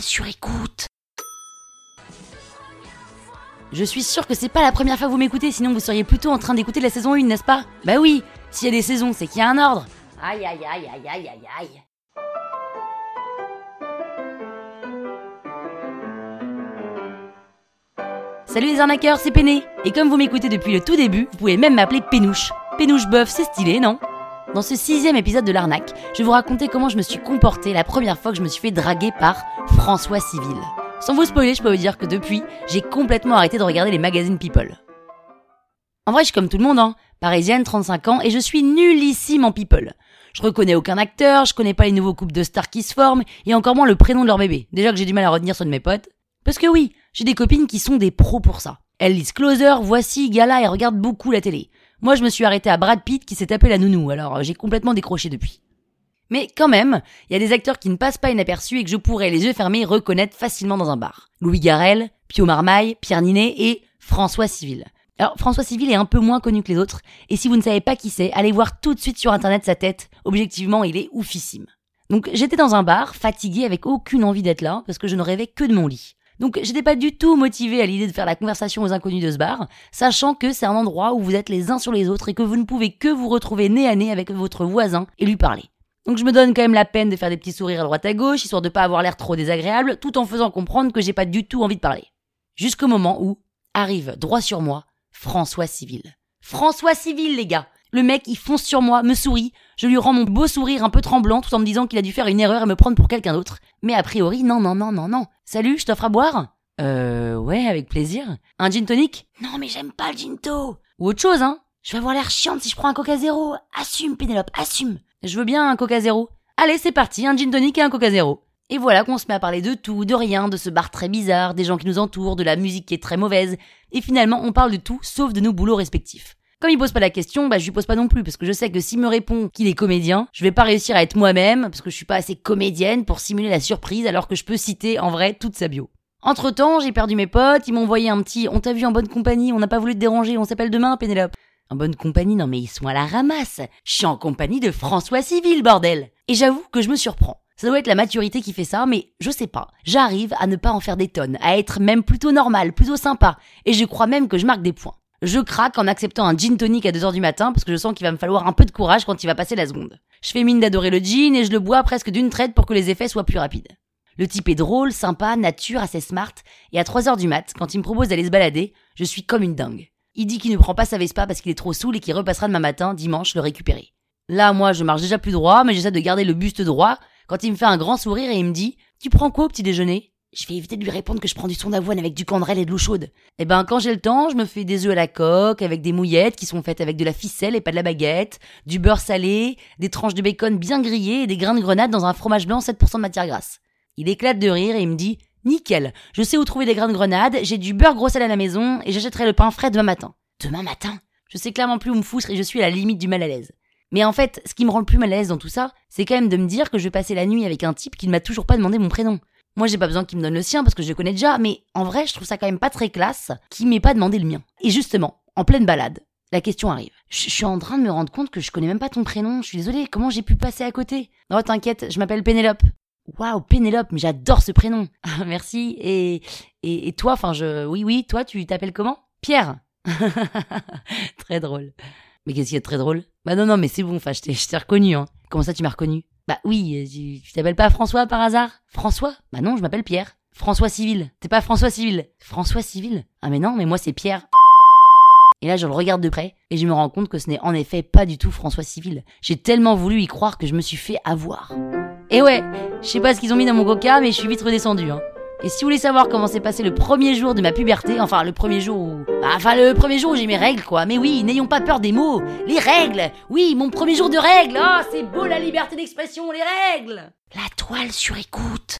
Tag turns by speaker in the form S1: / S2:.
S1: sur écoute. Je suis sûre que c'est pas la première fois que vous m'écoutez, sinon vous seriez plutôt en train d'écouter la saison 1, n'est-ce pas? Bah oui, s'il y a des saisons, c'est qu'il y a un ordre. Aïe aïe aïe aïe aïe aïe aïe. Salut les arnaqueurs, c'est Péné. Et comme vous m'écoutez depuis le tout début, vous pouvez même m'appeler Pénouche. Pénouche boeuf, c'est stylé, non? Dans ce sixième épisode de l'arnaque, je vais vous raconter comment je me suis comporté la première fois que je me suis fait draguer par François Civil. Sans vous spoiler, je peux vous dire que depuis, j'ai complètement arrêté de regarder les magazines People. En vrai, je suis comme tout le monde, hein. Parisienne, 35 ans, et je suis nullissime en People. Je reconnais aucun acteur, je connais pas les nouveaux couples de stars qui se forment, et encore moins le prénom de leur bébé. Déjà que j'ai du mal à retenir ceux de mes potes. Parce que oui, j'ai des copines qui sont des pros pour ça. Elles lisent Closer, Voici, Gala et regardent beaucoup la télé. Moi, je me suis arrêté à Brad Pitt qui s'est tapé la nounou, alors euh, j'ai complètement décroché depuis. Mais quand même, il y a des acteurs qui ne passent pas inaperçus et que je pourrais, les yeux fermés, reconnaître facilement dans un bar. Louis Garrel, Pio Marmaille, Pierre Ninet et François Civil. Alors, François Civil est un peu moins connu que les autres, et si vous ne savez pas qui c'est, allez voir tout de suite sur internet sa tête. Objectivement, il est oufissime. Donc, j'étais dans un bar, fatigué, avec aucune envie d'être là, parce que je ne rêvais que de mon lit. Donc j'étais pas du tout motivé à l'idée de faire la conversation aux inconnus de ce bar, sachant que c'est un endroit où vous êtes les uns sur les autres et que vous ne pouvez que vous retrouver nez à nez avec votre voisin et lui parler. Donc je me donne quand même la peine de faire des petits sourires à droite à gauche, histoire de pas avoir l'air trop désagréable, tout en faisant comprendre que j'ai pas du tout envie de parler. Jusqu'au moment où arrive droit sur moi François Civil. François Civil, les gars Le mec, il fonce sur moi, me sourit, je lui rends mon beau sourire un peu tremblant tout en me disant qu'il a dû faire une erreur et me prendre pour quelqu'un d'autre. Mais a priori, non, non, non, non, non. Salut, je t'offre à boire? Euh, ouais, avec plaisir. Un gin tonic? Non, mais j'aime pas le ginto Ou autre chose, hein Je vais avoir l'air chiante si je prends un coca zéro. Assume, Pénélope, assume Je veux bien un coca zéro. Allez, c'est parti, un gin tonic et un coca zéro. Et voilà qu'on se met à parler de tout, de rien, de ce bar très bizarre, des gens qui nous entourent, de la musique qui est très mauvaise, et finalement on parle de tout sauf de nos boulots respectifs. Comme il pose pas la question, bah je lui pose pas non plus, parce que je sais que s'il me répond qu'il est comédien, je vais pas réussir à être moi-même, parce que je suis pas assez comédienne pour simuler la surprise alors que je peux citer en vrai toute sa bio. Entre temps, j'ai perdu mes potes, ils m'ont envoyé un petit on t'a vu en bonne compagnie, on n'a pas voulu te déranger, on s'appelle demain, Pénélope. En bonne compagnie, non mais ils sont à la ramasse. Je suis en compagnie de François Civil, bordel. Et j'avoue que je me surprends. Ça doit être la maturité qui fait ça, mais je sais pas. J'arrive à ne pas en faire des tonnes, à être même plutôt normal, plutôt sympa, et je crois même que je marque des points. Je craque en acceptant un gin tonic à 2h du matin parce que je sens qu'il va me falloir un peu de courage quand il va passer la seconde. Je fais mine d'adorer le gin et je le bois presque d'une traite pour que les effets soient plus rapides. Le type est drôle, sympa, nature, assez smart, et à 3h du mat, quand il me propose d'aller se balader, je suis comme une dingue. Il dit qu'il ne prend pas sa Vespa parce qu'il est trop saoul et qu'il repassera demain matin, dimanche, le récupérer. Là, moi, je marche déjà plus droit, mais j'essaie de garder le buste droit, quand il me fait un grand sourire et il me dit Tu prends quoi au petit déjeuner? Je vais éviter de lui répondre que je prends du son d'avoine avec du candrel et de l'eau chaude. Eh ben, quand j'ai le temps, je me fais des œufs à la coque, avec des mouillettes qui sont faites avec de la ficelle et pas de la baguette, du beurre salé, des tranches de bacon bien grillées et des grains de grenade dans un fromage blanc 7% de matière grasse. Il éclate de rire et il me dit Nickel, je sais où trouver des grains de grenade, j'ai du beurre gros sel à la maison et j'achèterai le pain frais demain matin. Demain matin? Je sais clairement plus où me foutre et je suis à la limite du mal à l'aise. Mais en fait, ce qui me rend le plus mal à l'aise dans tout ça, c'est quand même de me dire que je vais passer la nuit avec un type qui ne m'a toujours pas demandé mon prénom. Moi, j'ai pas besoin qu'il me donne le sien parce que je le connais déjà, mais en vrai, je trouve ça quand même pas très classe qu'il m'ait pas demandé le mien. Et justement, en pleine balade, la question arrive. Je suis en train de me rendre compte que je connais même pas ton prénom. Je suis désolée, comment j'ai pu passer à côté? Non, t'inquiète, je m'appelle Pénélope. Waouh, Pénélope, mais j'adore ce prénom. Merci. Et, et, et toi, enfin, je, oui, oui, toi, tu t'appelles comment? Pierre. très drôle. Mais qu'est-ce qu'il y a de très drôle? Bah non, non, mais c'est bon, enfin, je t'ai reconnu, hein. Comment ça, tu m'as reconnu? Bah oui, tu, tu t'appelles pas François par hasard? François? Bah non, je m'appelle Pierre. François Civil. T'es pas François Civil. François Civil? Ah mais non, mais moi c'est Pierre. Et là, je le regarde de près et je me rends compte que ce n'est en effet pas du tout François Civil. J'ai tellement voulu y croire que je me suis fait avoir. Et ouais, je sais pas ce qu'ils ont mis dans mon coca, mais je suis vite redescendu. Hein. Et si vous voulez savoir comment s'est passé le premier jour de ma puberté, enfin le premier jour où... Bah, enfin le premier jour où j'ai mes règles quoi, mais oui, n'ayons pas peur des mots, les règles. Oui, mon premier jour de règles. Oh, c'est beau la liberté d'expression, les règles.
S2: La toile sur écoute